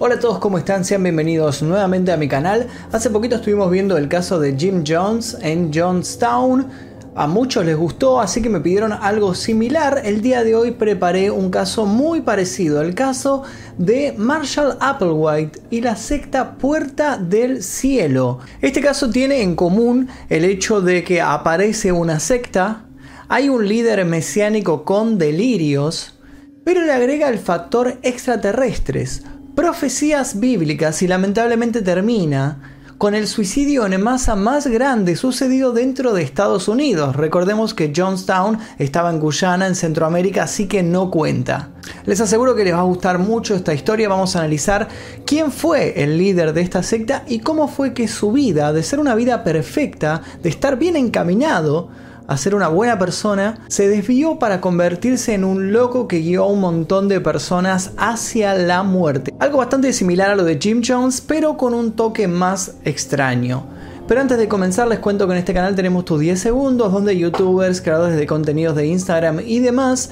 Hola a todos, ¿cómo están? Sean bienvenidos nuevamente a mi canal. Hace poquito estuvimos viendo el caso de Jim Jones en Jonestown. A muchos les gustó, así que me pidieron algo similar. El día de hoy preparé un caso muy parecido, el caso de Marshall Applewhite y la secta Puerta del Cielo. Este caso tiene en común el hecho de que aparece una secta, hay un líder mesiánico con delirios, pero le agrega el factor extraterrestres profecías bíblicas y lamentablemente termina con el suicidio en masa más grande sucedido dentro de Estados Unidos. Recordemos que Johnstown estaba en Guyana, en Centroamérica, así que no cuenta. Les aseguro que les va a gustar mucho esta historia. Vamos a analizar quién fue el líder de esta secta y cómo fue que su vida, de ser una vida perfecta, de estar bien encaminado, a ser una buena persona, se desvió para convertirse en un loco que guió a un montón de personas hacia la muerte. Algo bastante similar a lo de Jim Jones, pero con un toque más extraño. Pero antes de comenzar les cuento que en este canal tenemos tus 10 segundos donde youtubers, creadores de contenidos de Instagram y demás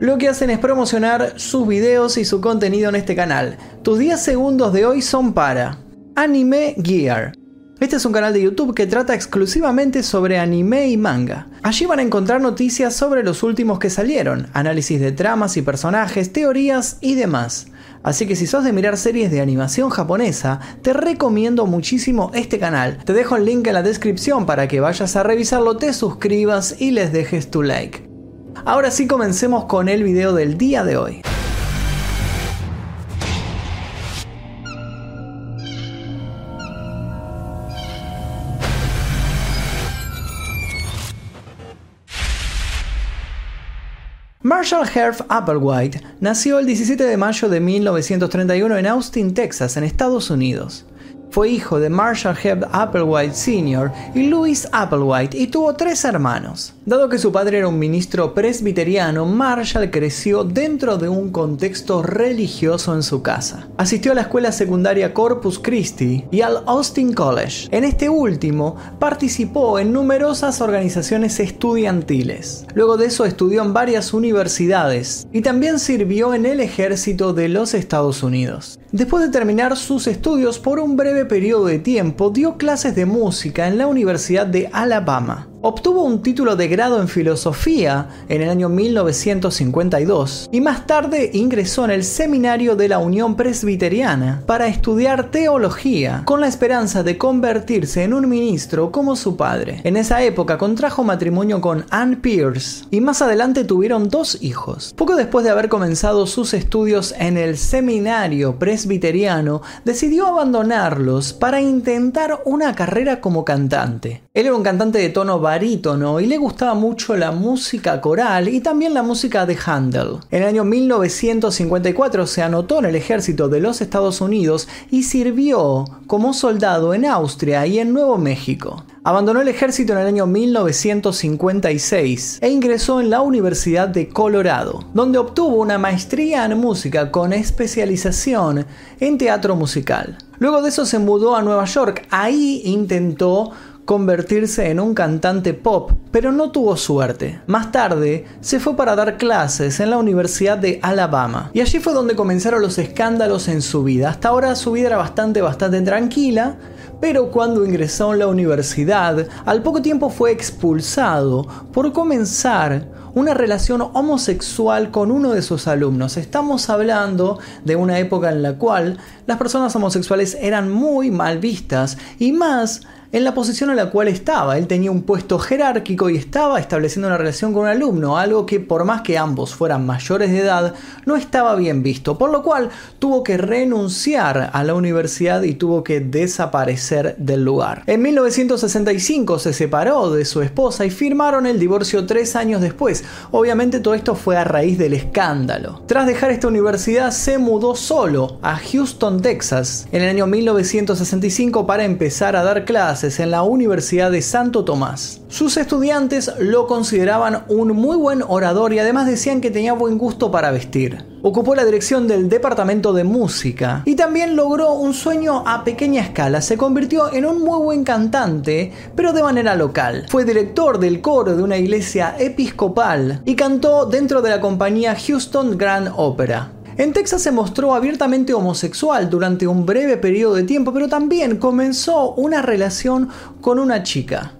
lo que hacen es promocionar sus videos y su contenido en este canal. Tus 10 segundos de hoy son para Anime Gear. Este es un canal de YouTube que trata exclusivamente sobre anime y manga. Allí van a encontrar noticias sobre los últimos que salieron, análisis de tramas y personajes, teorías y demás. Así que si sos de mirar series de animación japonesa, te recomiendo muchísimo este canal. Te dejo el link en la descripción para que vayas a revisarlo, te suscribas y les dejes tu like. Ahora sí comencemos con el video del día de hoy. Marshall Herf Applewhite nació el 17 de mayo de 1931 en Austin, Texas, en Estados Unidos. Fue hijo de Marshall Hebb Applewhite Sr. y Louis Applewhite y tuvo tres hermanos. Dado que su padre era un ministro presbiteriano, Marshall creció dentro de un contexto religioso en su casa. Asistió a la escuela secundaria Corpus Christi y al Austin College. En este último, participó en numerosas organizaciones estudiantiles. Luego de eso estudió en varias universidades y también sirvió en el ejército de los Estados Unidos. Después de terminar sus estudios por un breve periodo de tiempo, dio clases de música en la Universidad de Alabama. Obtuvo un título de grado en filosofía en el año 1952 y más tarde ingresó en el seminario de la Unión Presbiteriana para estudiar teología con la esperanza de convertirse en un ministro como su padre. En esa época contrajo matrimonio con Ann Pierce y más adelante tuvieron dos hijos. Poco después de haber comenzado sus estudios en el seminario presbiteriano, decidió abandonarlos para intentar una carrera como cantante. Él era un cantante de tono barítono y le gustaba mucho la música coral y también la música de Handel. En el año 1954 se anotó en el ejército de los Estados Unidos y sirvió como soldado en Austria y en Nuevo México. Abandonó el ejército en el año 1956 e ingresó en la Universidad de Colorado, donde obtuvo una maestría en música con especialización en teatro musical. Luego de eso se mudó a Nueva York. Ahí intentó convertirse en un cantante pop, pero no tuvo suerte. Más tarde, se fue para dar clases en la Universidad de Alabama. Y allí fue donde comenzaron los escándalos en su vida. Hasta ahora su vida era bastante, bastante tranquila, pero cuando ingresó en la universidad, al poco tiempo fue expulsado por comenzar una relación homosexual con uno de sus alumnos. Estamos hablando de una época en la cual las personas homosexuales eran muy mal vistas y más en la posición en la cual estaba. Él tenía un puesto jerárquico y estaba estableciendo una relación con un alumno, algo que por más que ambos fueran mayores de edad, no estaba bien visto, por lo cual tuvo que renunciar a la universidad y tuvo que desaparecer del lugar. En 1965 se separó de su esposa y firmaron el divorcio tres años después. Obviamente todo esto fue a raíz del escándalo. Tras dejar esta universidad se mudó solo a Houston, Texas, en el año 1965 para empezar a dar clases en la Universidad de Santo Tomás. Sus estudiantes lo consideraban un muy buen orador y además decían que tenía buen gusto para vestir. Ocupó la dirección del departamento de música y también logró un sueño a pequeña escala. Se convirtió en un muy buen cantante, pero de manera local. Fue director del coro de una iglesia episcopal y cantó dentro de la compañía Houston Grand Opera. En Texas se mostró abiertamente homosexual durante un breve periodo de tiempo, pero también comenzó una relación con una chica.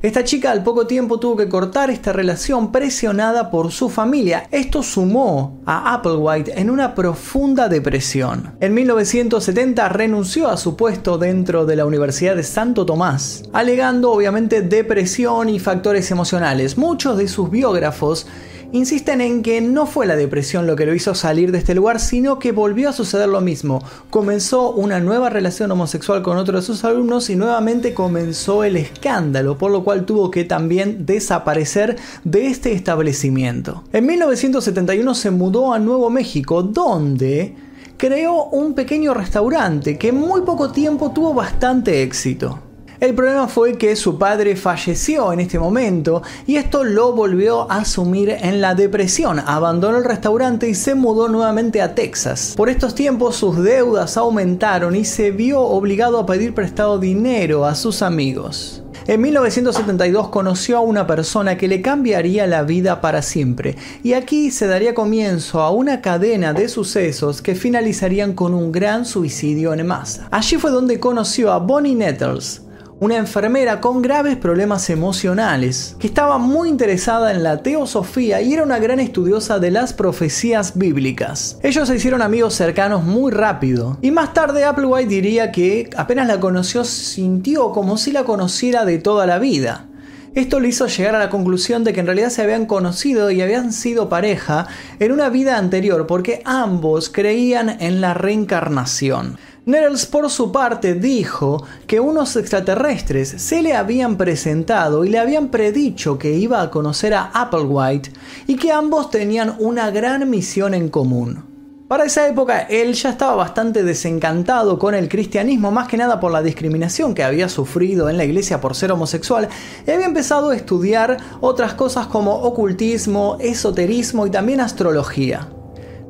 Esta chica al poco tiempo tuvo que cortar esta relación presionada por su familia. Esto sumó a Applewhite en una profunda depresión. En 1970 renunció a su puesto dentro de la Universidad de Santo Tomás, alegando obviamente depresión y factores emocionales. Muchos de sus biógrafos insisten en que no fue la depresión lo que lo hizo salir de este lugar, sino que volvió a suceder lo mismo. Comenzó una nueva relación homosexual con otro de sus alumnos y nuevamente comenzó el escándalo, por lo cual tuvo que también desaparecer de este establecimiento. En 1971 se mudó a Nuevo México, donde creó un pequeño restaurante que en muy poco tiempo tuvo bastante éxito. El problema fue que su padre falleció en este momento y esto lo volvió a sumir en la depresión. Abandonó el restaurante y se mudó nuevamente a Texas. Por estos tiempos sus deudas aumentaron y se vio obligado a pedir prestado dinero a sus amigos. En 1972 conoció a una persona que le cambiaría la vida para siempre, y aquí se daría comienzo a una cadena de sucesos que finalizarían con un gran suicidio en masa. Allí fue donde conoció a Bonnie Nettles, una enfermera con graves problemas emocionales, que estaba muy interesada en la teosofía y era una gran estudiosa de las profecías bíblicas. Ellos se hicieron amigos cercanos muy rápido, y más tarde Applewhite diría que apenas la conoció sintió como si la conociera de toda la vida. Esto le hizo llegar a la conclusión de que en realidad se habían conocido y habían sido pareja en una vida anterior porque ambos creían en la reencarnación. Nettles por su parte dijo que unos extraterrestres se le habían presentado y le habían predicho que iba a conocer a Applewhite y que ambos tenían una gran misión en común. Para esa época él ya estaba bastante desencantado con el cristianismo, más que nada por la discriminación que había sufrido en la iglesia por ser homosexual, y había empezado a estudiar otras cosas como ocultismo, esoterismo y también astrología.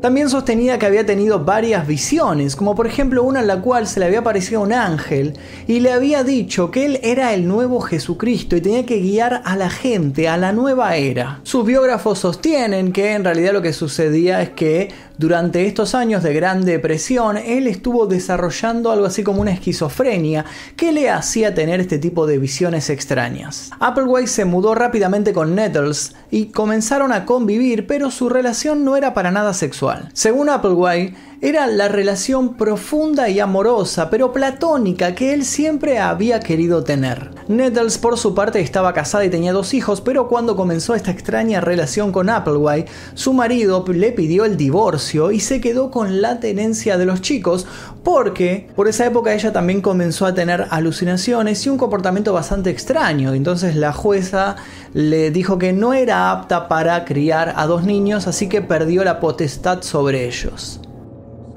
También sostenía que había tenido varias visiones, como por ejemplo una en la cual se le había aparecido un ángel y le había dicho que él era el nuevo Jesucristo y tenía que guiar a la gente a la nueva era. Sus biógrafos sostienen que en realidad lo que sucedía es que durante estos años de gran depresión él estuvo desarrollando algo así como una esquizofrenia que le hacía tener este tipo de visiones extrañas. Applewhite se mudó rápidamente con Nettles y comenzaron a convivir, pero su relación no era para nada sexual. Según Applewhite, era la relación profunda y amorosa, pero platónica, que él siempre había querido tener. Nettles, por su parte, estaba casada y tenía dos hijos, pero cuando comenzó esta extraña relación con Applewhite, su marido le pidió el divorcio y se quedó con la tenencia de los chicos, porque por esa época ella también comenzó a tener alucinaciones y un comportamiento bastante extraño. Entonces la jueza le dijo que no era apta para criar a dos niños, así que perdió la potestad sobre ellos.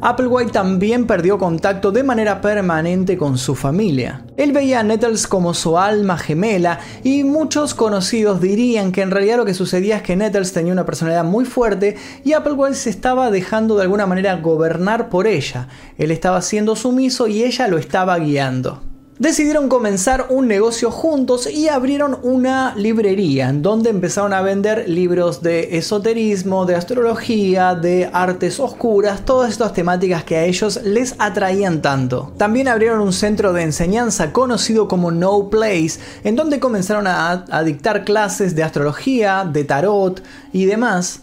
Applewhite también perdió contacto de manera permanente con su familia. Él veía a Nettles como su alma gemela y muchos conocidos dirían que en realidad lo que sucedía es que Nettles tenía una personalidad muy fuerte y Applewhite se estaba dejando de alguna manera gobernar por ella. Él estaba siendo sumiso y ella lo estaba guiando decidieron comenzar un negocio juntos y abrieron una librería en donde empezaron a vender libros de esoterismo, de astrología, de artes oscuras, todas estas temáticas que a ellos les atraían tanto. También abrieron un centro de enseñanza conocido como No Place, en donde comenzaron a, a dictar clases de astrología, de tarot y demás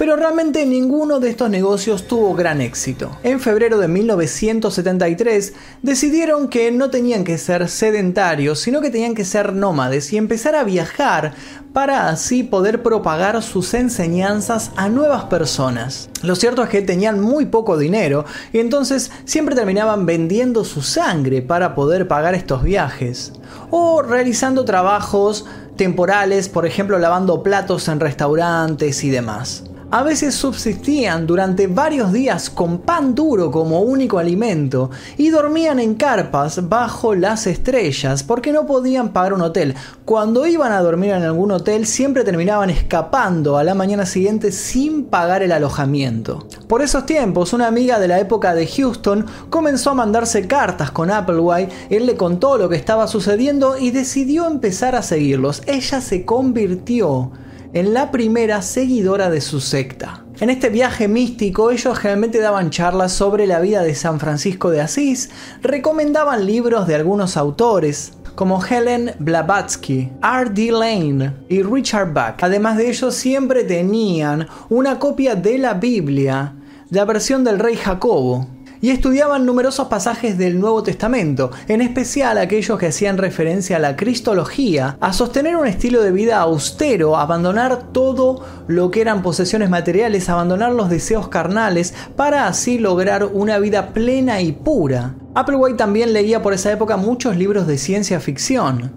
pero realmente ninguno de estos negocios tuvo gran éxito. En febrero de 1973 decidieron que no tenían que ser sedentarios, sino que tenían que ser nómades y empezar a viajar para así poder propagar sus enseñanzas a nuevas personas. Lo cierto es que tenían muy poco dinero y entonces siempre terminaban vendiendo su sangre para poder pagar estos viajes o realizando trabajos temporales, por ejemplo lavando platos en restaurantes y demás a veces subsistían durante varios días con pan duro como único alimento y dormían en carpas bajo las estrellas porque no podían pagar un hotel. Cuando iban a dormir en algún hotel siempre terminaban escapando a la mañana siguiente sin pagar el alojamiento. Por esos tiempos, una amiga de la época de Houston comenzó a mandarse cartas con Applewhite, él le contó lo que estaba sucediendo y decidió empezar a seguirlos. Ella se convirtió en la primera seguidora de su secta. En este viaje místico ellos generalmente daban charlas sobre la vida de San Francisco de Asís, recomendaban libros de algunos autores, como Helen Blavatsky, R.D. Lane y Richard Bach. Además de ellos siempre tenían una copia de la Biblia, la versión del rey Jacobo, y estudiaban numerosos pasajes del Nuevo Testamento, en especial aquellos que hacían referencia a la cristología, a sostener un estilo de vida austero, abandonar todo lo que eran posesiones materiales, abandonar los deseos carnales, para así lograr una vida plena y pura. Applewhite también leía por esa época muchos libros de ciencia ficción,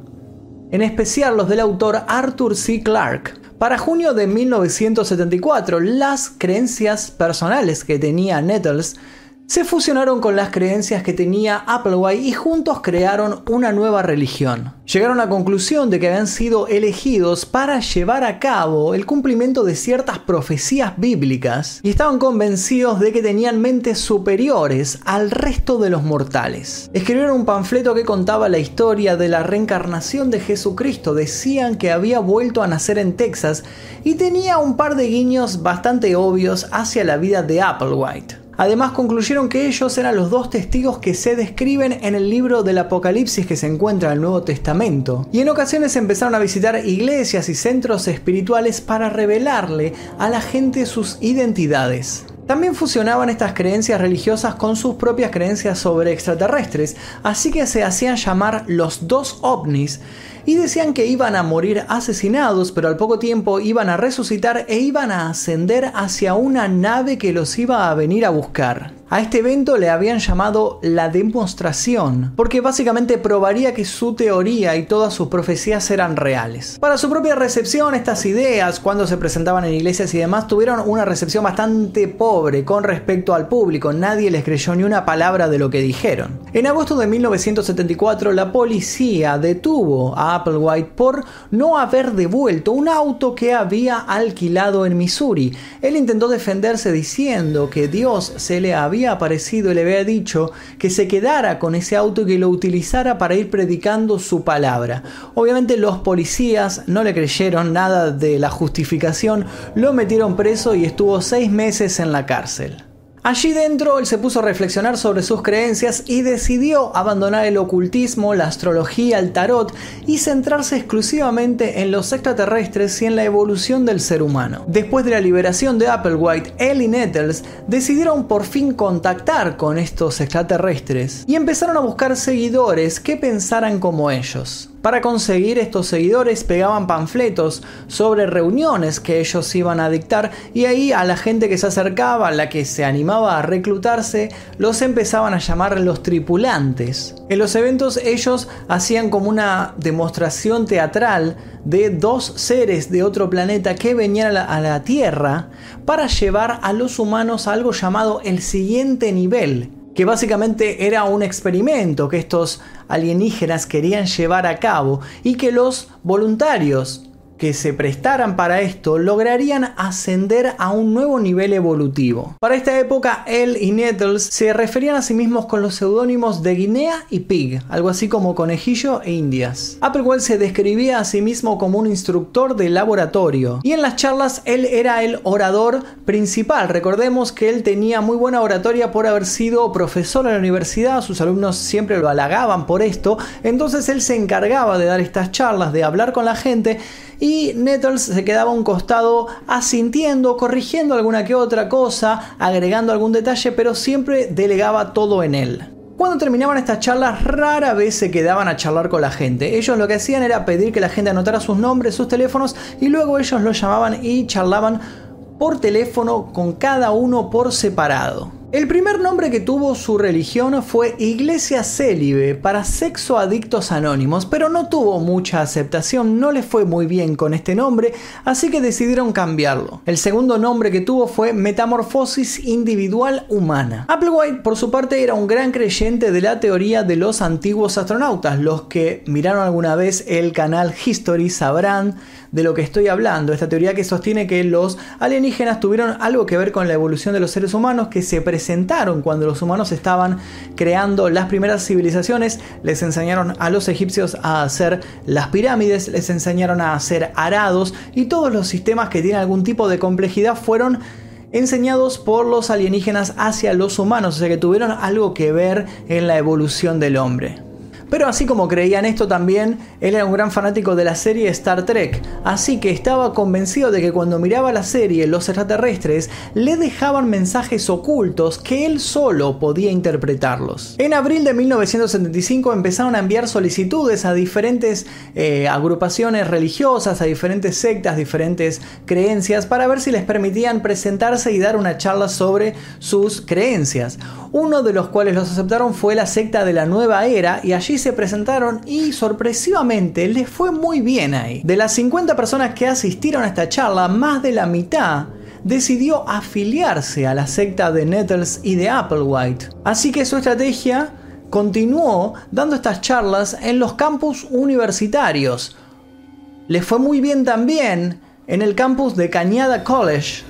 en especial los del autor Arthur C. Clarke. Para junio de 1974, las creencias personales que tenía Nettles se fusionaron con las creencias que tenía Applewhite y juntos crearon una nueva religión. Llegaron a la conclusión de que habían sido elegidos para llevar a cabo el cumplimiento de ciertas profecías bíblicas y estaban convencidos de que tenían mentes superiores al resto de los mortales. Escribieron un panfleto que contaba la historia de la reencarnación de Jesucristo. Decían que había vuelto a nacer en Texas y tenía un par de guiños bastante obvios hacia la vida de Applewhite. Además concluyeron que ellos eran los dos testigos que se describen en el libro del Apocalipsis que se encuentra en el Nuevo Testamento. Y en ocasiones empezaron a visitar iglesias y centros espirituales para revelarle a la gente sus identidades. También fusionaban estas creencias religiosas con sus propias creencias sobre extraterrestres, así que se hacían llamar los dos ovnis y decían que iban a morir asesinados, pero al poco tiempo iban a resucitar e iban a ascender hacia una nave que los iba a venir a buscar. A este evento le habían llamado la demostración, porque básicamente probaría que su teoría y todas sus profecías eran reales. Para su propia recepción, estas ideas, cuando se presentaban en iglesias y demás, tuvieron una recepción bastante pobre con respecto al público. Nadie les creyó ni una palabra de lo que dijeron. En agosto de 1974, la policía detuvo a Applewhite por no haber devuelto un auto que había alquilado en Missouri. Él intentó defenderse diciendo que Dios se le había aparecido y le había dicho que se quedara con ese auto y que lo utilizara para ir predicando su palabra. Obviamente los policías no le creyeron nada de la justificación, lo metieron preso y estuvo seis meses en la cárcel. Allí dentro él se puso a reflexionar sobre sus creencias y decidió abandonar el ocultismo, la astrología, el tarot y centrarse exclusivamente en los extraterrestres y en la evolución del ser humano. Después de la liberación de Applewhite, él y Nettles decidieron por fin contactar con estos extraterrestres y empezaron a buscar seguidores que pensaran como ellos. Para conseguir estos seguidores pegaban panfletos sobre reuniones que ellos iban a dictar y ahí a la gente que se acercaba, a la que se animaba a reclutarse, los empezaban a llamar los tripulantes. En los eventos ellos hacían como una demostración teatral de dos seres de otro planeta que venían a la, a la Tierra para llevar a los humanos a algo llamado el siguiente nivel que básicamente era un experimento que estos alienígenas querían llevar a cabo y que los voluntarios que se prestaran para esto lograrían ascender a un nuevo nivel evolutivo. Para esta época, él y Nettles se referían a sí mismos con los seudónimos de Guinea y Pig, algo así como conejillo e indias. Applewell se describía a sí mismo como un instructor de laboratorio y en las charlas él era el orador principal. Recordemos que él tenía muy buena oratoria por haber sido profesor en la universidad, sus alumnos siempre lo halagaban por esto, entonces él se encargaba de dar estas charlas, de hablar con la gente y Nettles se quedaba a un costado asintiendo, corrigiendo alguna que otra cosa, agregando algún detalle, pero siempre delegaba todo en él. Cuando terminaban estas charlas, rara vez se quedaban a charlar con la gente. Ellos lo que hacían era pedir que la gente anotara sus nombres, sus teléfonos y luego ellos los llamaban y charlaban por teléfono con cada uno por separado. El primer nombre que tuvo su religión fue Iglesia Célibe para sexo adictos anónimos, pero no tuvo mucha aceptación, no le fue muy bien con este nombre, así que decidieron cambiarlo. El segundo nombre que tuvo fue Metamorfosis Individual Humana. Applewhite, por su parte, era un gran creyente de la teoría de los antiguos astronautas. Los que miraron alguna vez el canal History sabrán de lo que estoy hablando. Esta teoría que sostiene que los alienígenas tuvieron algo que ver con la evolución de los seres humanos, que se presentaron cuando los humanos estaban creando las primeras civilizaciones. Les enseñaron a los egipcios a hacer las pirámides, les enseñaron a hacer arados y todos los sistemas que tienen algún tipo de complejidad fueron enseñados por los alienígenas hacia los humanos, o sea que tuvieron algo que ver en la evolución del hombre. Pero así como creían esto también, él era un gran fanático de la serie Star Trek, así que estaba convencido de que cuando miraba la serie los extraterrestres le dejaban mensajes ocultos que él solo podía interpretarlos. En abril de 1975 empezaron a enviar solicitudes a diferentes eh, agrupaciones religiosas, a diferentes sectas, diferentes creencias, para ver si les permitían presentarse y dar una charla sobre sus creencias. Uno de los cuales los aceptaron fue la secta de la nueva era y allí se presentaron y sorpresivamente les fue muy bien ahí. De las 50 personas que asistieron a esta charla, más de la mitad decidió afiliarse a la secta de Nettles y de Applewhite. Así que su estrategia continuó dando estas charlas en los campus universitarios. Les fue muy bien también en el campus de Cañada College,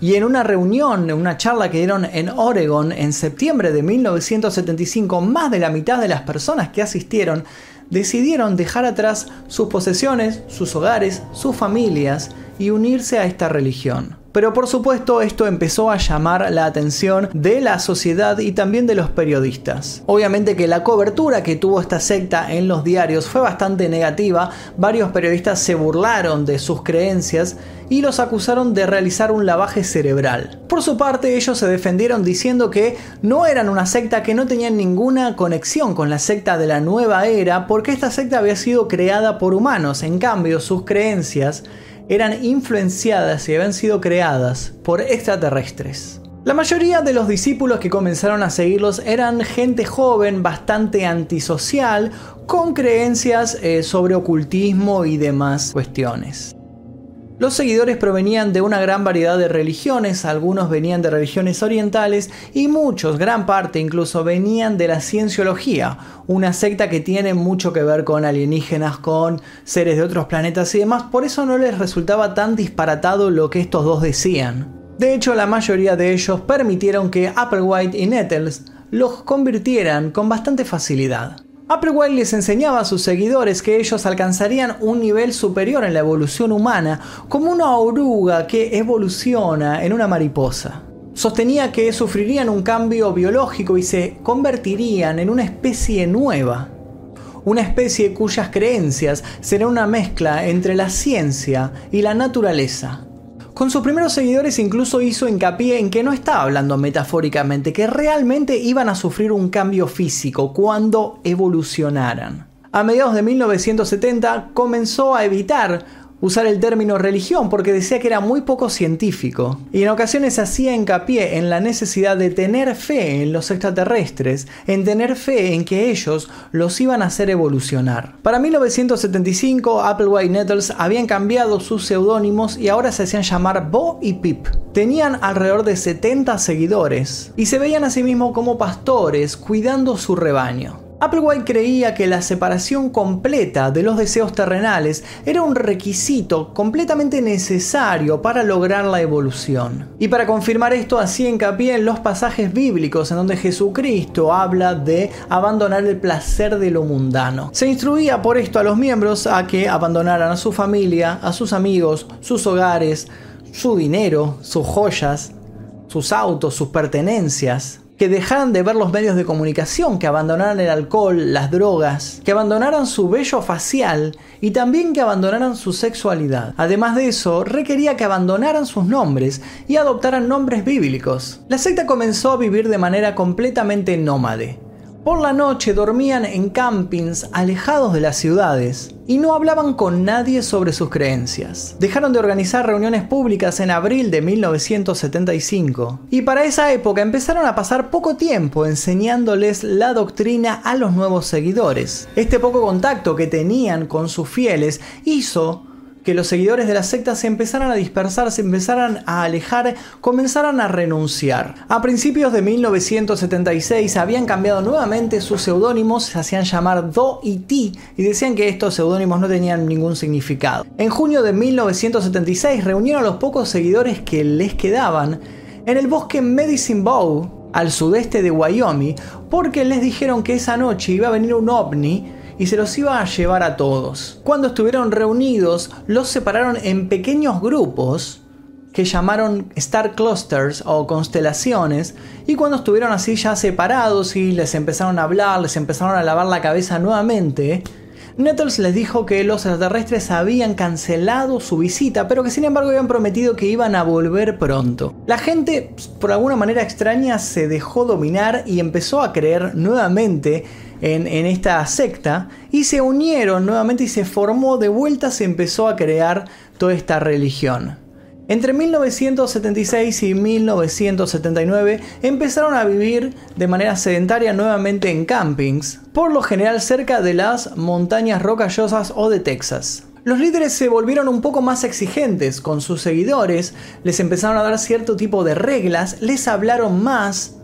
y en una reunión, en una charla que dieron en Oregon en septiembre de 1975, más de la mitad de las personas que asistieron decidieron dejar atrás sus posesiones, sus hogares, sus familias y unirse a esta religión. Pero por supuesto esto empezó a llamar la atención de la sociedad y también de los periodistas. Obviamente que la cobertura que tuvo esta secta en los diarios fue bastante negativa, varios periodistas se burlaron de sus creencias y los acusaron de realizar un lavaje cerebral. Por su parte, ellos se defendieron diciendo que no eran una secta que no tenían ninguna conexión con la secta de la nueva era porque esta secta había sido creada por humanos, en cambio sus creencias eran influenciadas y habían sido creadas por extraterrestres. La mayoría de los discípulos que comenzaron a seguirlos eran gente joven, bastante antisocial, con creencias eh, sobre ocultismo y demás cuestiones. Los seguidores provenían de una gran variedad de religiones, algunos venían de religiones orientales y muchos, gran parte incluso, venían de la cienciología, una secta que tiene mucho que ver con alienígenas, con seres de otros planetas y demás, por eso no les resultaba tan disparatado lo que estos dos decían. De hecho, la mayoría de ellos permitieron que Applewhite y Nettles los convirtieran con bastante facilidad. Applewhite les enseñaba a sus seguidores que ellos alcanzarían un nivel superior en la evolución humana, como una oruga que evoluciona en una mariposa. Sostenía que sufrirían un cambio biológico y se convertirían en una especie nueva. Una especie cuyas creencias serán una mezcla entre la ciencia y la naturaleza. Con sus primeros seguidores incluso hizo hincapié en que no estaba hablando metafóricamente, que realmente iban a sufrir un cambio físico cuando evolucionaran. A mediados de 1970 comenzó a evitar usar el término religión porque decía que era muy poco científico y en ocasiones hacía hincapié en la necesidad de tener fe en los extraterrestres, en tener fe en que ellos los iban a hacer evolucionar. Para 1975 Applewhite Nettles habían cambiado sus seudónimos y ahora se hacían llamar Bo y Pip. Tenían alrededor de 70 seguidores y se veían a sí mismos como pastores cuidando su rebaño. Applewhite creía que la separación completa de los deseos terrenales era un requisito completamente necesario para lograr la evolución. Y para confirmar esto hacía hincapié en los pasajes bíblicos en donde Jesucristo habla de abandonar el placer de lo mundano. Se instruía por esto a los miembros a que abandonaran a su familia, a sus amigos, sus hogares, su dinero, sus joyas, sus autos, sus pertenencias, que dejaran de ver los medios de comunicación, que abandonaran el alcohol, las drogas, que abandonaran su vello facial y también que abandonaran su sexualidad. Además de eso, requería que abandonaran sus nombres y adoptaran nombres bíblicos. La secta comenzó a vivir de manera completamente nómade. Por la noche dormían en campings alejados de las ciudades y no hablaban con nadie sobre sus creencias. Dejaron de organizar reuniones públicas en abril de 1975 y para esa época empezaron a pasar poco tiempo enseñándoles la doctrina a los nuevos seguidores. Este poco contacto que tenían con sus fieles hizo que los seguidores de la secta se empezaran a dispersar, se empezaran a alejar, comenzaran a renunciar. A principios de 1976 habían cambiado nuevamente sus seudónimos, se hacían llamar Do y Ti y decían que estos seudónimos no tenían ningún significado. En junio de 1976 reunieron a los pocos seguidores que les quedaban en el bosque Medicine Bow al sudeste de Wyoming, porque les dijeron que esa noche iba a venir un ovni y se los iba a llevar a todos. Cuando estuvieron reunidos, los separaron en pequeños grupos que llamaron Star Clusters o constelaciones, y cuando estuvieron así ya separados y les empezaron a hablar, les empezaron a lavar la cabeza nuevamente, Nettles les dijo que los extraterrestres habían cancelado su visita, pero que sin embargo habían prometido que iban a volver pronto. La gente, por alguna manera extraña, se dejó dominar y empezó a creer nuevamente en, esta secta y se unieron nuevamente y se formó de vuelta, se empezó a crear toda esta religión. Entre 1976 y 1979 empezaron a vivir de manera sedentaria nuevamente en campings, por lo general cerca de las montañas rocallosas o de Texas. Los líderes se volvieron un poco más exigentes con sus seguidores, les empezaron a dar cierto tipo de reglas, les hablaron más,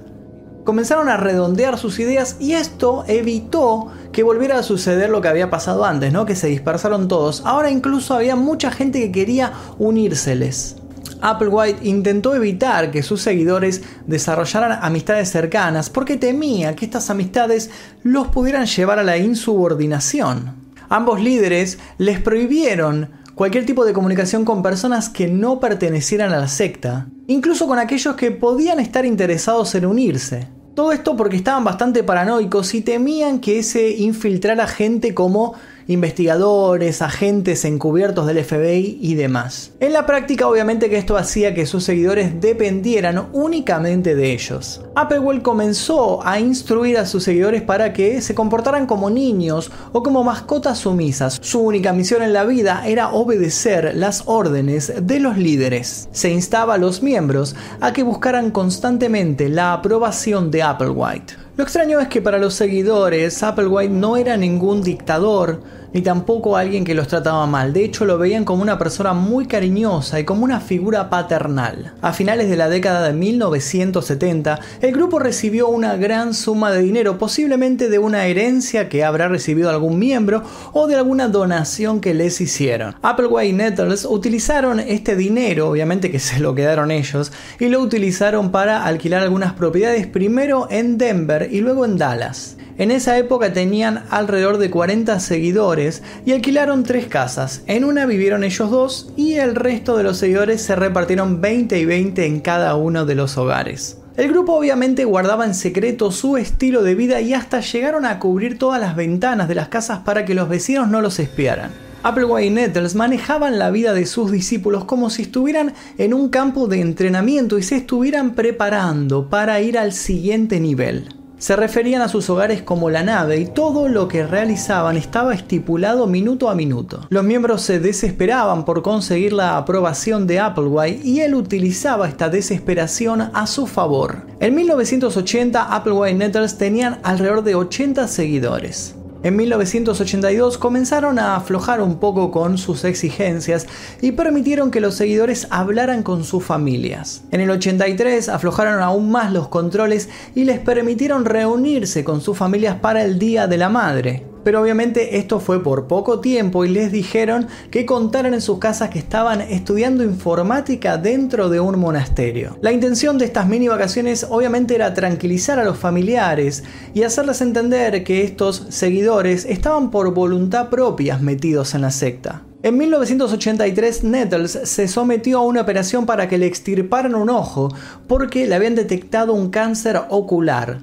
comenzaron a redondear sus ideas y esto evitó que volviera a suceder lo que había pasado antes, ¿no? Que se dispersaron todos. Ahora incluso había mucha gente que quería unírseles. Applewhite intentó evitar que sus seguidores desarrollaran amistades cercanas porque temía que estas amistades los pudieran llevar a la insubordinación. Ambos líderes les prohibieron cualquier tipo de comunicación con personas que no pertenecieran a la secta, incluso con aquellos que podían estar interesados en unirse. Todo esto porque estaban bastante paranoicos y temían que se infiltrara gente como investigadores, agentes encubiertos del FBI y demás. En la práctica obviamente que esto hacía que sus seguidores dependieran únicamente de ellos. Applewell comenzó a instruir a sus seguidores para que se comportaran como niños o como mascotas sumisas. Su única misión en la vida era obedecer las órdenes de los líderes. Se instaba a los miembros a que buscaran constantemente la aprobación de Applewhite. Lo extraño es que para los seguidores Applewhite no era ningún dictador, ni tampoco alguien que los trataba mal. De hecho, lo veían como una persona muy cariñosa y como una figura paternal. A finales de la década de 1970, el grupo recibió una gran suma de dinero, posiblemente de una herencia que habrá recibido algún miembro o de alguna donación que les hicieron. Applewhite y Nettles utilizaron este dinero, obviamente que se lo quedaron ellos, y lo utilizaron para alquilar algunas propiedades primero en Denver y luego en Dallas. En esa época tenían alrededor de 40 seguidores y alquilaron tres casas. En una vivieron ellos dos y el resto de los seguidores se repartieron 20 y 20 en cada uno de los hogares. El grupo obviamente guardaba en secreto su estilo de vida y hasta llegaron a cubrir todas las ventanas de las casas para que los vecinos no los espiaran. Applewhite y Nettles manejaban la vida de sus discípulos como si estuvieran en un campo de entrenamiento y se estuvieran preparando para ir al siguiente nivel. Se referían a sus hogares como la nave y todo lo que realizaban estaba estipulado minuto a minuto. Los miembros se desesperaban por conseguir la aprobación de Applewhite y él utilizaba esta desesperación a su favor. En 1980 Applewhite Nettles tenían alrededor de 80 seguidores. En 1982 comenzaron a aflojar un poco con sus exigencias y permitieron que los seguidores hablaran con sus familias. En el 83 aflojaron aún más los controles y les permitieron reunirse con sus familias para el Día de la Madre. Pero obviamente esto fue por poco tiempo y les dijeron que contaran en sus casas que estaban estudiando informática dentro de un monasterio. La intención de estas mini vacaciones obviamente era tranquilizar a los familiares y hacerles entender que estos seguidores estaban por voluntad propia metidos en la secta. En 1983 Nettles se sometió a una operación para que le extirparan un ojo porque le habían detectado un cáncer ocular.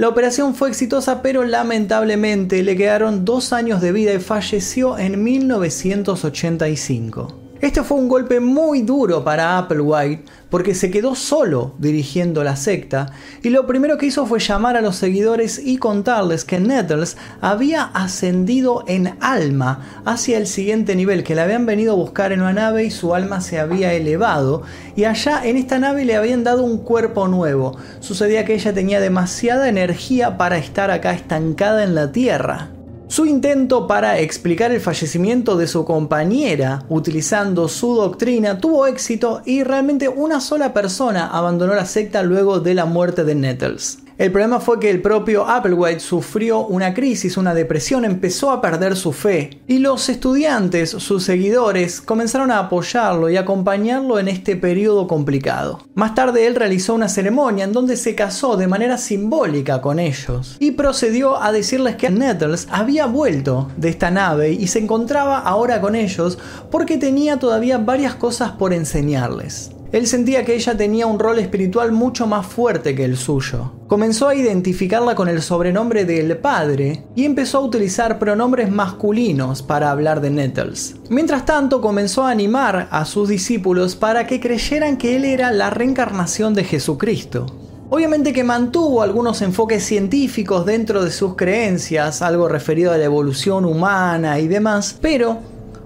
La operación fue exitosa, pero lamentablemente le quedaron dos años de vida y falleció en 1985. Este fue un golpe muy duro para Applewhite porque se quedó solo dirigiendo la secta y lo primero que hizo fue llamar a los seguidores y contarles que Nettles había ascendido en alma hacia el siguiente nivel, que le habían venido a buscar en una nave y su alma se había elevado y allá en esta nave le habían dado un cuerpo nuevo. Sucedía que ella tenía demasiada energía para estar acá estancada en la Tierra. Su intento para explicar el fallecimiento de su compañera utilizando su doctrina tuvo éxito y realmente una sola persona abandonó la secta luego de la muerte de Nettles. El problema fue que el propio Applewhite sufrió una crisis, una depresión, empezó a perder su fe. Y los estudiantes, sus seguidores, comenzaron a apoyarlo y acompañarlo en este periodo complicado. Más tarde él realizó una ceremonia en donde se casó de manera simbólica con ellos y procedió a decirles que Nettles había vuelto de esta nave y se encontraba ahora con ellos porque tenía todavía varias cosas por enseñarles. Él sentía que ella tenía un rol espiritual mucho más fuerte que el suyo. Comenzó a identificarla con el sobrenombre del padre y empezó a utilizar pronombres masculinos para hablar de Nettles. Mientras tanto, comenzó a animar a sus discípulos para que creyeran que él era la reencarnación de Jesucristo. Obviamente que mantuvo algunos enfoques científicos dentro de sus creencias, algo referido a la evolución humana y demás, pero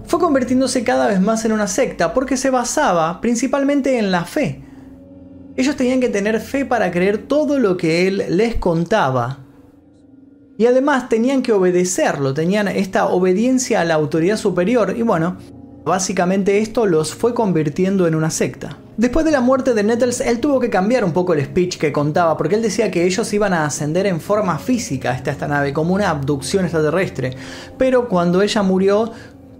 fue convirtiéndose cada vez más en una secta porque se basaba principalmente en la fe. Ellos tenían que tener fe para creer todo lo que él les contaba. Y además tenían que obedecerlo, tenían esta obediencia a la autoridad superior y bueno, básicamente esto los fue convirtiendo en una secta. Después de la muerte de Nettles, él tuvo que cambiar un poco el speech que contaba, porque él decía que ellos iban a ascender en forma física hasta esta nave, como una abducción extraterrestre. Pero cuando ella murió,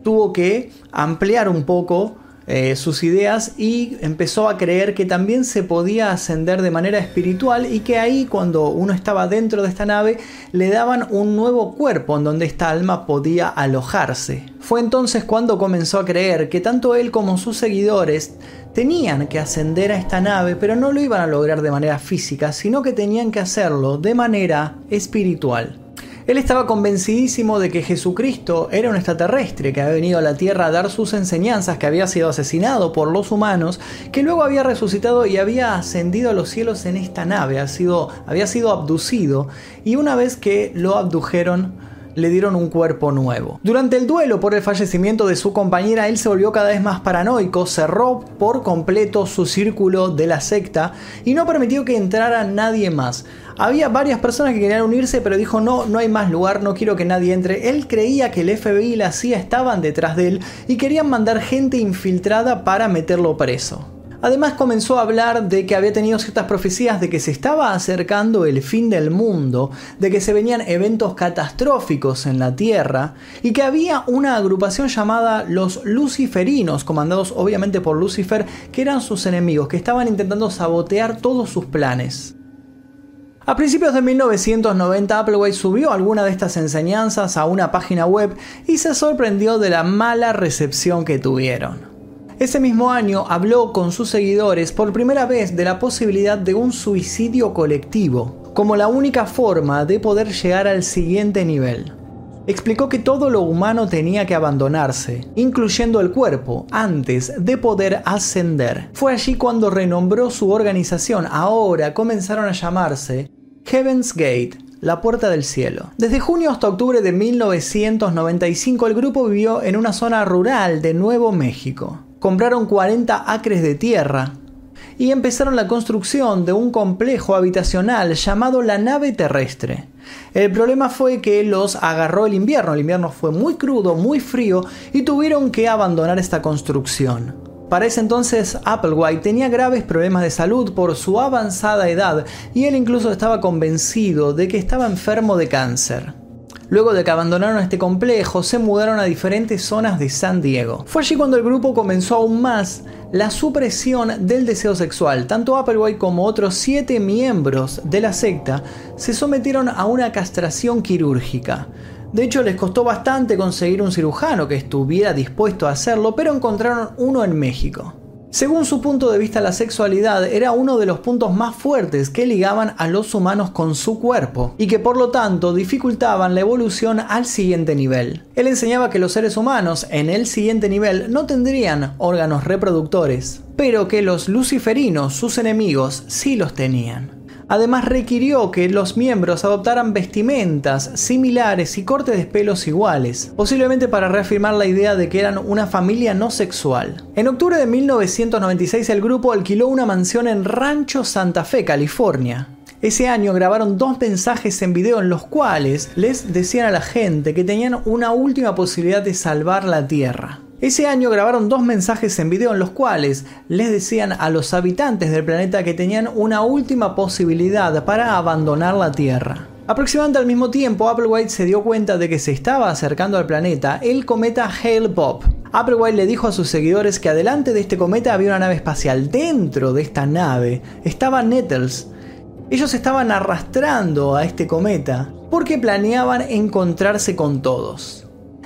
tuvo que ampliar un poco eh, sus ideas y empezó a creer que también se podía ascender de manera espiritual y que ahí cuando uno estaba dentro de esta nave le daban un nuevo cuerpo en donde esta alma podía alojarse. Fue entonces cuando comenzó a creer que tanto él como sus seguidores tenían que ascender a esta nave, pero no lo iban a lograr de manera física, sino que tenían que hacerlo de manera espiritual. Él estaba convencidísimo de que Jesucristo era un extraterrestre que había venido a la Tierra a dar sus enseñanzas, que había sido asesinado por los humanos, que luego había resucitado y había ascendido a los cielos en esta nave, había sido, había sido abducido y una vez que lo abdujeron, le dieron un cuerpo nuevo. Durante el duelo por el fallecimiento de su compañera, él se volvió cada vez más paranoico, cerró por completo su círculo de la secta y no permitió que entrara nadie más. Había varias personas que querían unirse, pero dijo no, no hay más lugar, no quiero que nadie entre. Él creía que el FBI y la CIA estaban detrás de él y querían mandar gente infiltrada para meterlo preso. Además comenzó a hablar de que había tenido ciertas profecías de que se estaba acercando el fin del mundo, de que se venían eventos catastróficos en la Tierra y que había una agrupación llamada los Luciferinos, comandados obviamente por Lucifer, que eran sus enemigos, que estaban intentando sabotear todos sus planes. A principios de 1990 Applewhite subió alguna de estas enseñanzas a una página web y se sorprendió de la mala recepción que tuvieron. Ese mismo año habló con sus seguidores por primera vez de la posibilidad de un suicidio colectivo, como la única forma de poder llegar al siguiente nivel. Explicó que todo lo humano tenía que abandonarse, incluyendo el cuerpo, antes de poder ascender. Fue allí cuando renombró su organización, ahora comenzaron a llamarse Heaven's Gate, la Puerta del Cielo. Desde junio hasta octubre de 1995 el grupo vivió en una zona rural de Nuevo México compraron 40 acres de tierra y empezaron la construcción de un complejo habitacional llamado la nave terrestre. El problema fue que los agarró el invierno, el invierno fue muy crudo, muy frío y tuvieron que abandonar esta construcción. Para ese entonces Applewhite tenía graves problemas de salud por su avanzada edad y él incluso estaba convencido de que estaba enfermo de cáncer. Luego de que abandonaron este complejo, se mudaron a diferentes zonas de San Diego. Fue allí cuando el grupo comenzó aún más la supresión del deseo sexual. Tanto Applewhite como otros siete miembros de la secta se sometieron a una castración quirúrgica. De hecho, les costó bastante conseguir un cirujano que estuviera dispuesto a hacerlo, pero encontraron uno en México. Según su punto de vista, la sexualidad era uno de los puntos más fuertes que ligaban a los humanos con su cuerpo y que por lo tanto dificultaban la evolución al siguiente nivel. Él enseñaba que los seres humanos en el siguiente nivel no tendrían órganos reproductores, pero que los luciferinos, sus enemigos, sí los tenían. Además requirió que los miembros adoptaran vestimentas similares y cortes de pelos iguales, posiblemente para reafirmar la idea de que eran una familia no sexual. En octubre de 1996 el grupo alquiló una mansión en Rancho Santa Fe, California. Ese año grabaron dos mensajes en video en los cuales les decían a la gente que tenían una última posibilidad de salvar la Tierra. Ese año grabaron dos mensajes en video en los cuales les decían a los habitantes del planeta que tenían una última posibilidad para abandonar la Tierra. Aproximadamente al mismo tiempo, Applewhite se dio cuenta de que se estaba acercando al planeta el cometa Hale-Bopp. Applewhite le dijo a sus seguidores que adelante de este cometa había una nave espacial. Dentro de esta nave estaba Nettles. Ellos estaban arrastrando a este cometa porque planeaban encontrarse con todos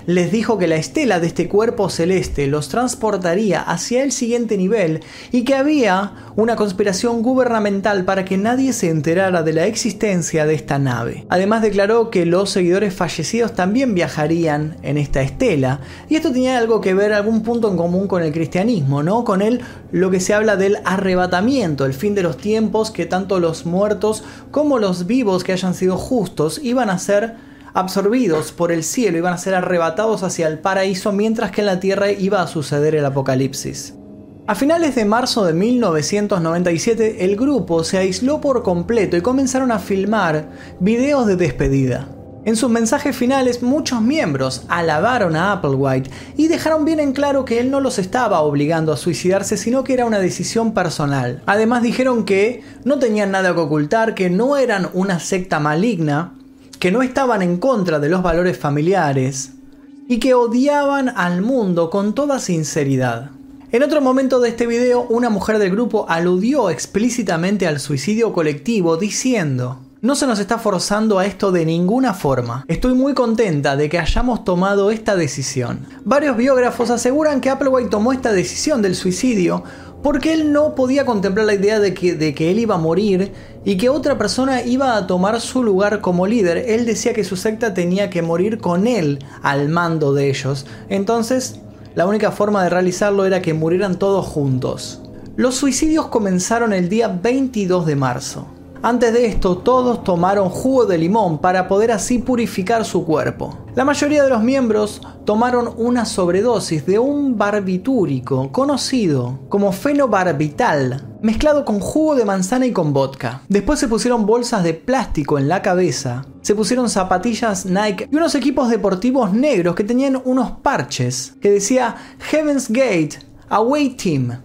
les dijo que la estela de este cuerpo celeste los transportaría hacia el siguiente nivel y que había una conspiración gubernamental para que nadie se enterara de la existencia de esta nave. Además declaró que los seguidores fallecidos también viajarían en esta estela y esto tenía algo que ver, algún punto en común con el cristianismo, ¿no? Con él lo que se habla del arrebatamiento, el fin de los tiempos que tanto los muertos como los vivos que hayan sido justos iban a ser absorbidos por el cielo, iban a ser arrebatados hacia el paraíso mientras que en la tierra iba a suceder el apocalipsis. A finales de marzo de 1997 el grupo se aisló por completo y comenzaron a filmar videos de despedida. En sus mensajes finales muchos miembros alabaron a Applewhite y dejaron bien en claro que él no los estaba obligando a suicidarse, sino que era una decisión personal. Además dijeron que no tenían nada que ocultar, que no eran una secta maligna, que no estaban en contra de los valores familiares y que odiaban al mundo con toda sinceridad. En otro momento de este video, una mujer del grupo aludió explícitamente al suicidio colectivo diciendo, no se nos está forzando a esto de ninguna forma. Estoy muy contenta de que hayamos tomado esta decisión. Varios biógrafos aseguran que Applewhite tomó esta decisión del suicidio porque él no podía contemplar la idea de que, él iba a morir y que otra persona iba a tomar su lugar como líder. Él decía que su secta tenía que morir con él al mando de ellos. Entonces, la única forma de realizarlo era que murieran todos juntos. Los suicidios comenzaron el día 22 de marzo. Antes de esto, todos tomaron jugo de limón para poder así purificar su cuerpo. La mayoría de los miembros tomaron una sobredosis de un barbitúrico conocido como fenobarbital, mezclado con jugo de manzana y con vodka. Después se pusieron bolsas de plástico en la cabeza, se pusieron zapatillas Nike y unos equipos deportivos negros que tenían unos parches que decía Heaven's Gate Away Team.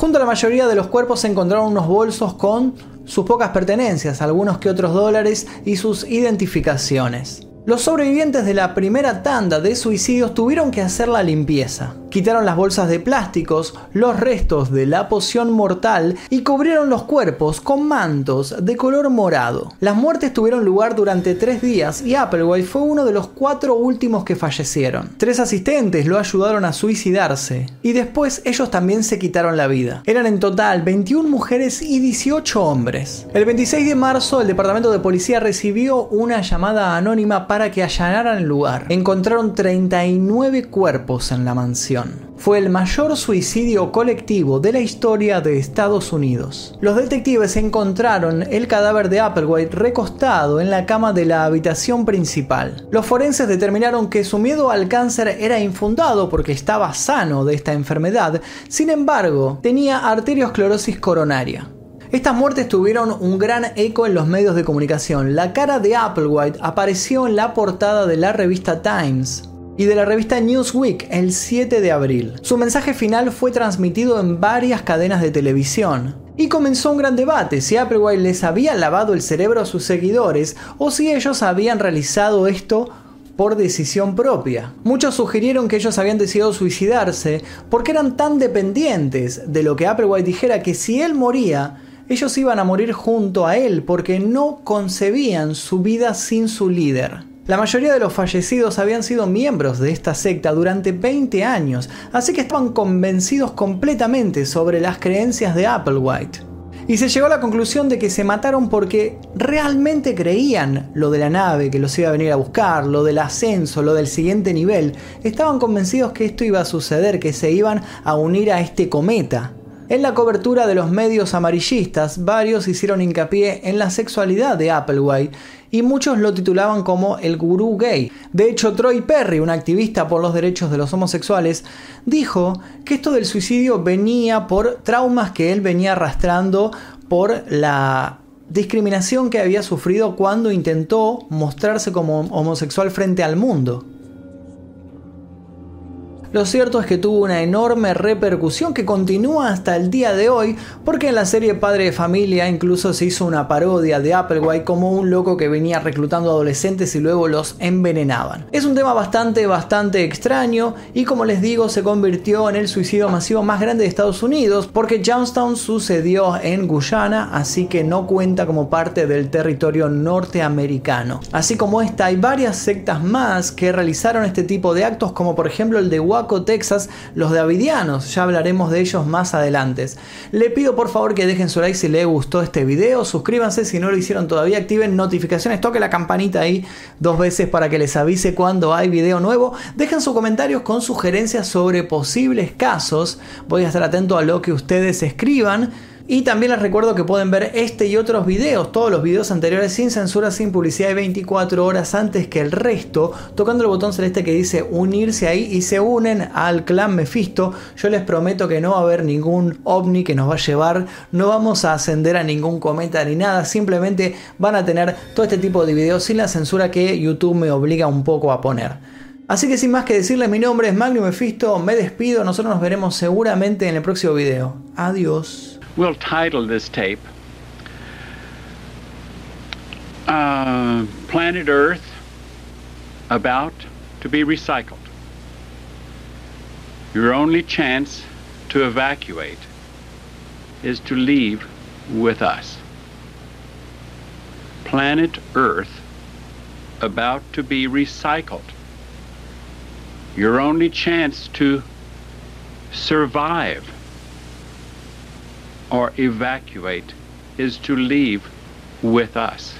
Junto a la mayoría de los cuerpos se encontraron unos bolsos con sus pocas pertenencias, algunos que otros dólares y sus identificaciones. Los sobrevivientes de la primera tanda de suicidios tuvieron que hacer la limpieza. Quitaron las bolsas de plásticos, los restos de la poción mortal y cubrieron los cuerpos con mantos de color morado. Las muertes tuvieron lugar durante tres días y Applewhite fue uno de los cuatro últimos que fallecieron. Tres asistentes lo ayudaron a suicidarse y después ellos también se quitaron la vida. Eran en total 21 mujeres y 18 hombres. El 26 de marzo el departamento de policía recibió una llamada anónima para que allanaran el lugar. Encontraron 39 cuerpos en la mansión fue el mayor suicidio colectivo de la historia de Estados Unidos. Los detectives encontraron el cadáver de Applewhite recostado en la cama de la habitación principal. Los forenses determinaron que su miedo al cáncer era infundado porque estaba sano de esta enfermedad, sin embargo, tenía arteriosclerosis coronaria. Estas muertes tuvieron un gran eco en los medios de comunicación. La cara de Applewhite apareció en la portada de la revista Times y de la revista Newsweek el 7 de abril. Su mensaje final fue transmitido en varias cadenas de televisión. Y comenzó un gran debate si Applewhite les había lavado el cerebro a sus seguidores o si ellos habían realizado esto por decisión propia. Muchos sugirieron que ellos habían decidido suicidarse porque eran tan dependientes de lo que Applewhite dijera que si él moría, ellos iban a morir junto a él porque no concebían su vida sin su líder. La mayoría de los fallecidos habían sido miembros de esta secta durante 20 años, así que estaban convencidos completamente sobre las creencias de Applewhite. Y se llegó a la conclusión de que se mataron porque realmente creían lo de la nave que los iba a venir a buscar, lo del ascenso, lo del siguiente nivel. Estaban convencidos que esto iba a suceder, que se iban a unir a este cometa. En la cobertura de los medios amarillistas, varios hicieron hincapié en la sexualidad de Applewhite y muchos lo titulaban como el gurú gay. De hecho, Troy Perry, un activista por los derechos de los homosexuales, dijo que esto del suicidio venía por traumas que él venía arrastrando por la discriminación que había sufrido cuando intentó mostrarse como homosexual frente al mundo. Lo cierto es que tuvo una enorme repercusión que continúa hasta el día de hoy, porque en la serie Padre de Familia incluso se hizo una parodia de Applewhite como un loco que venía reclutando adolescentes y luego los envenenaban. Es un tema bastante, bastante extraño y como les digo se convirtió en el suicidio masivo más grande de Estados Unidos porque Johnstown sucedió en Guyana, así que no cuenta como parte del territorio norteamericano. Así como esta, hay varias sectas más que realizaron este tipo de actos, como por ejemplo el de Texas, los davidianos, ya hablaremos de ellos más adelante. Le pido por favor que dejen su like si les gustó este video, suscríbanse si no lo hicieron todavía, activen notificaciones, toque la campanita ahí dos veces para que les avise cuando hay video nuevo, dejen sus comentarios con sugerencias sobre posibles casos, voy a estar atento a lo que ustedes escriban. Y también les recuerdo que pueden ver este y otros videos, todos los videos anteriores sin censura, sin publicidad y 24 horas antes que el resto, tocando el botón celeste que dice unirse ahí y se unen al clan Mephisto. Yo les prometo que no va a haber ningún ovni que nos va a llevar, no vamos a ascender a ningún cometa ni nada, simplemente van a tener todo este tipo de videos sin la censura que YouTube me obliga un poco a poner. Así que sin más que decirles, mi nombre es Magnum Mephisto, me despido, nosotros nos veremos seguramente en el próximo video. Adiós. We'll title this tape uh, Planet Earth About to be Recycled. Your only chance to evacuate is to leave with us. Planet Earth about to be recycled. Your only chance to survive or evacuate is to leave with us.